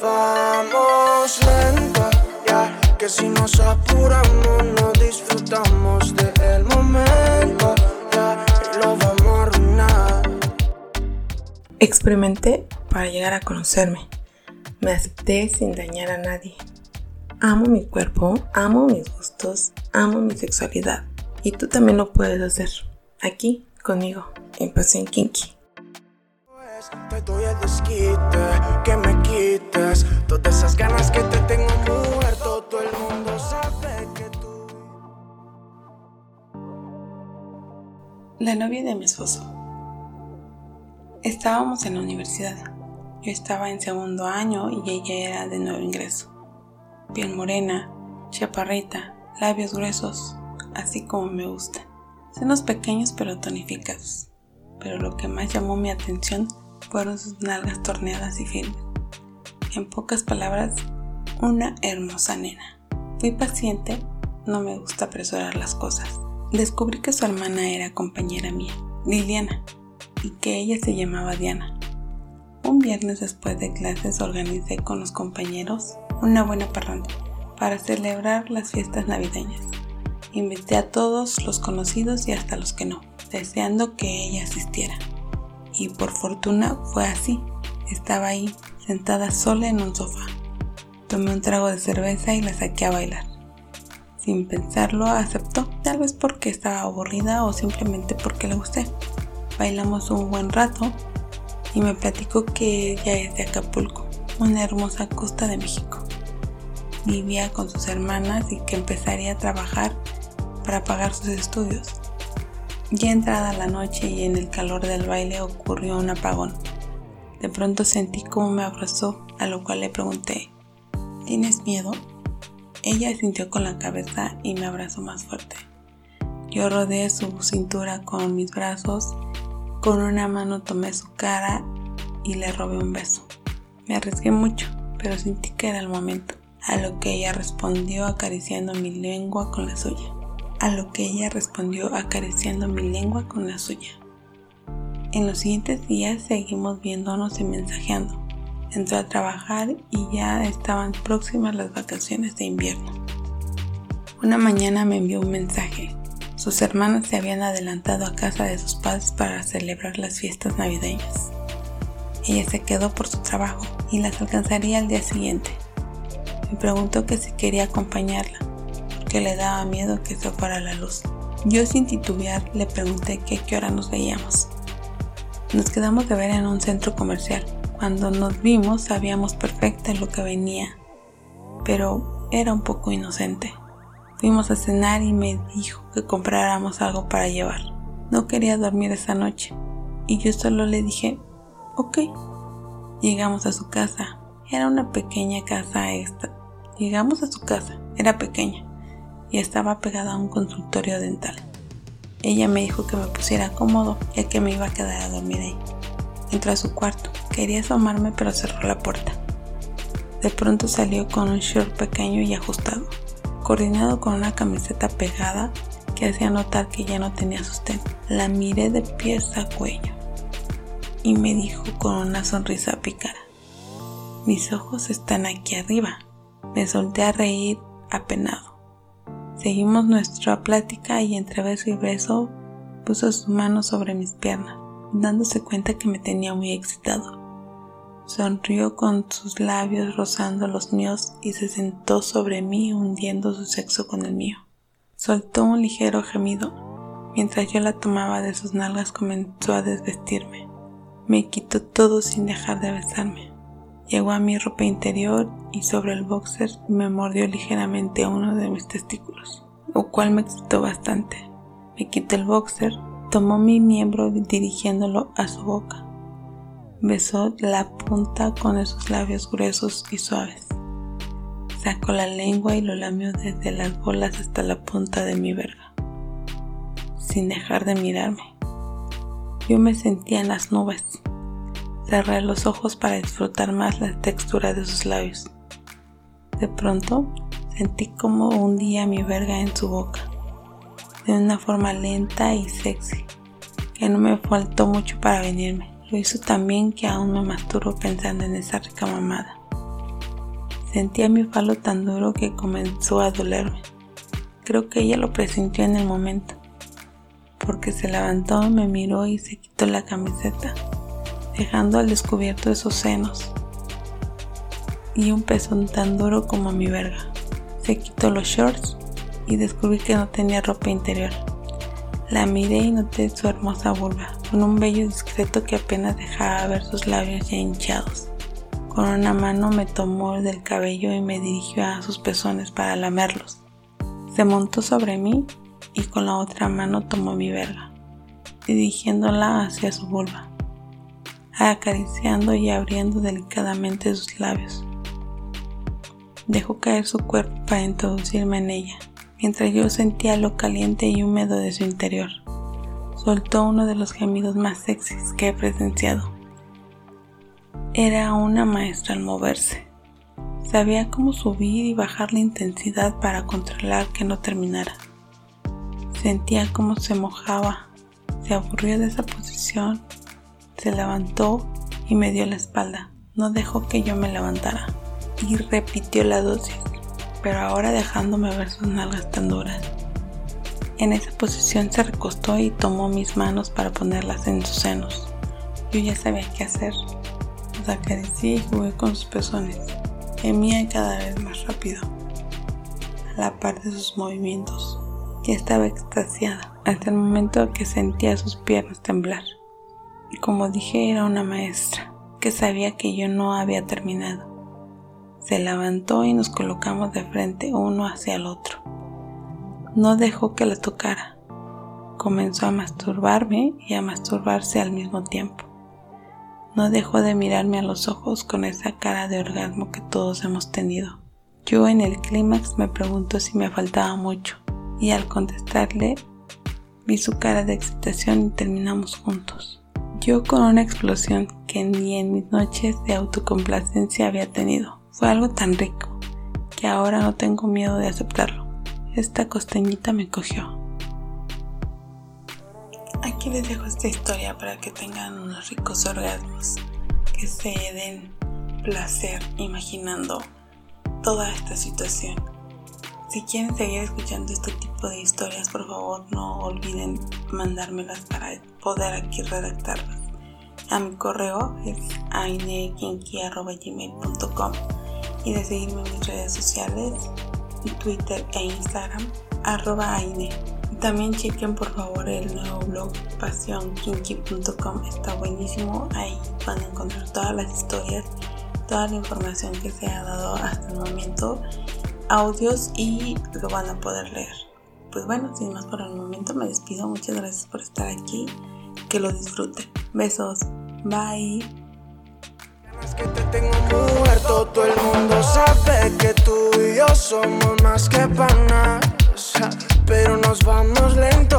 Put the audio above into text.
Vamos lento, ya que si nos apuramos no disfrutamos del momento, ya lo vamos a arruinar. Experimenté para llegar a conocerme. Me acepté sin dañar a nadie. Amo mi cuerpo, amo mis gustos, amo mi sexualidad. Y tú también lo puedes hacer. Aquí, conmigo, en Pasión Kinky. Te doy el desquite, que me quites todas esas ganas que te tengo mujer. Todo el mundo sabe que tú. La novia de mi esposo. Estábamos en la universidad. Yo estaba en segundo año y ella era de nuevo ingreso. Piel morena, chaparrita, labios gruesos, así como me gustan. Senos pequeños pero tonificados. Pero lo que más llamó mi atención fueron sus nalgas torneadas y firmes. En pocas palabras, una hermosa nena. Fui paciente, no me gusta apresurar las cosas. Descubrí que su hermana era compañera mía, Liliana, y que ella se llamaba Diana. Un viernes después de clases organicé con los compañeros una buena parranda para celebrar las fiestas navideñas. Invité a todos los conocidos y hasta los que no, deseando que ella asistiera. Y por fortuna fue así. Estaba ahí, sentada sola en un sofá. Tomé un trago de cerveza y la saqué a bailar. Sin pensarlo, aceptó, tal vez porque estaba aburrida o simplemente porque le gusté. Bailamos un buen rato y me platicó que ella es de Acapulco, una hermosa costa de México. Vivía con sus hermanas y que empezaría a trabajar para pagar sus estudios. Ya entrada la noche y en el calor del baile ocurrió un apagón. De pronto sentí como me abrazó, a lo cual le pregunté, ¿tienes miedo? Ella sintió con la cabeza y me abrazó más fuerte. Yo rodeé su cintura con mis brazos, con una mano tomé su cara y le robé un beso. Me arriesgué mucho, pero sentí que era el momento, a lo que ella respondió acariciando mi lengua con la suya. A lo que ella respondió acariciando mi lengua con la suya. En los siguientes días seguimos viéndonos y mensajeando. Entró a trabajar y ya estaban próximas las vacaciones de invierno. Una mañana me envió un mensaje. Sus hermanas se habían adelantado a casa de sus padres para celebrar las fiestas navideñas. Ella se quedó por su trabajo y las alcanzaría al día siguiente. Me preguntó que si quería acompañarla, le daba miedo que fuera la luz. Yo sin titubear le pregunté que qué hora nos veíamos. Nos quedamos de ver en un centro comercial. Cuando nos vimos sabíamos perfecta lo que venía, pero era un poco inocente. Fuimos a cenar y me dijo que compráramos algo para llevar. No quería dormir esa noche y yo solo le dije, ok. Llegamos a su casa. Era una pequeña casa esta. Llegamos a su casa. Era pequeña y estaba pegada a un consultorio dental. Ella me dijo que me pusiera cómodo ya que me iba a quedar a dormir ahí. Entró a su cuarto. Quería asomarme pero cerró la puerta. De pronto salió con un short pequeño y ajustado, coordinado con una camiseta pegada que hacía notar que ya no tenía sostén. La miré de pies a cuello y me dijo con una sonrisa pícara, mis ojos están aquí arriba. Me solté a reír apenado. Seguimos nuestra plática y entre beso y beso puso su mano sobre mis piernas, dándose cuenta que me tenía muy excitado. Sonrió con sus labios rozando los míos y se sentó sobre mí hundiendo su sexo con el mío. Soltó un ligero gemido. Mientras yo la tomaba de sus nalgas comenzó a desvestirme. Me quitó todo sin dejar de besarme. Llegó a mi ropa interior y sobre el boxer me mordió ligeramente uno de mis testículos, lo cual me excitó bastante. Me quitó el boxer, tomó mi miembro dirigiéndolo a su boca. Besó la punta con esos labios gruesos y suaves. Sacó la lengua y lo lamió desde las bolas hasta la punta de mi verga, sin dejar de mirarme. Yo me sentía en las nubes. Cerré los ojos para disfrutar más la textura de sus labios. De pronto sentí como hundía mi verga en su boca, de una forma lenta y sexy, que no me faltó mucho para venirme. Lo hizo también que aún me masturbo pensando en esa rica mamada. Sentía mi falo tan duro que comenzó a dolerme. Creo que ella lo presintió en el momento, porque se levantó, me miró y se quitó la camiseta, dejando al descubierto esos senos y un pezón tan duro como mi verga. Se quitó los shorts y descubrí que no tenía ropa interior. La miré y noté su hermosa vulva, con un vello discreto que apenas dejaba ver sus labios ya hinchados. Con una mano me tomó del cabello y me dirigió a sus pezones para lamerlos. Se montó sobre mí y con la otra mano tomó mi verga, dirigiéndola hacia su vulva, acariciando y abriendo delicadamente sus labios. Dejó caer su cuerpo para introducirme en ella, mientras yo sentía lo caliente y húmedo de su interior. Soltó uno de los gemidos más sexys que he presenciado. Era una maestra al moverse. Sabía cómo subir y bajar la intensidad para controlar que no terminara. Sentía cómo se mojaba, se aburrió de esa posición, se levantó y me dio la espalda. No dejó que yo me levantara y repitió la dosis, pero ahora dejándome ver sus nalgas tan duras. En esa posición se recostó y tomó mis manos para ponerlas en sus senos. Yo ya sabía qué hacer. Los acaricié y jugué con sus pezones. Gemía cada vez más rápido, a la par de sus movimientos. Ya estaba extasiada hasta el momento que sentía sus piernas temblar. Y como dije, era una maestra que sabía que yo no había terminado. Se levantó y nos colocamos de frente uno hacia el otro. No dejó que la tocara. Comenzó a masturbarme y a masturbarse al mismo tiempo. No dejó de mirarme a los ojos con esa cara de orgasmo que todos hemos tenido. Yo en el clímax me preguntó si me faltaba mucho y al contestarle vi su cara de excitación y terminamos juntos. Con una explosión que ni en mis noches de autocomplacencia había tenido. Fue algo tan rico que ahora no tengo miedo de aceptarlo. Esta costeñita me cogió. Aquí les dejo esta historia para que tengan unos ricos orgasmos, que se den placer imaginando toda esta situación. Si quieren seguir escuchando este tipo de historias, por favor no olviden mandármelas para poder aquí redactarlas. A mi correo es ainekinki.gmail.com y de seguirme en mis redes sociales, Twitter e Instagram, arroba aine. También chequen por favor el nuevo blog pasionkinky.com, está buenísimo, ahí van a encontrar todas las historias, toda la información que se ha dado hasta el momento, audios y lo van a poder leer. Pues bueno, sin más por el momento me despido, muchas gracias por estar aquí, que lo disfruten. Besos, bye. Pero nos vamos lento.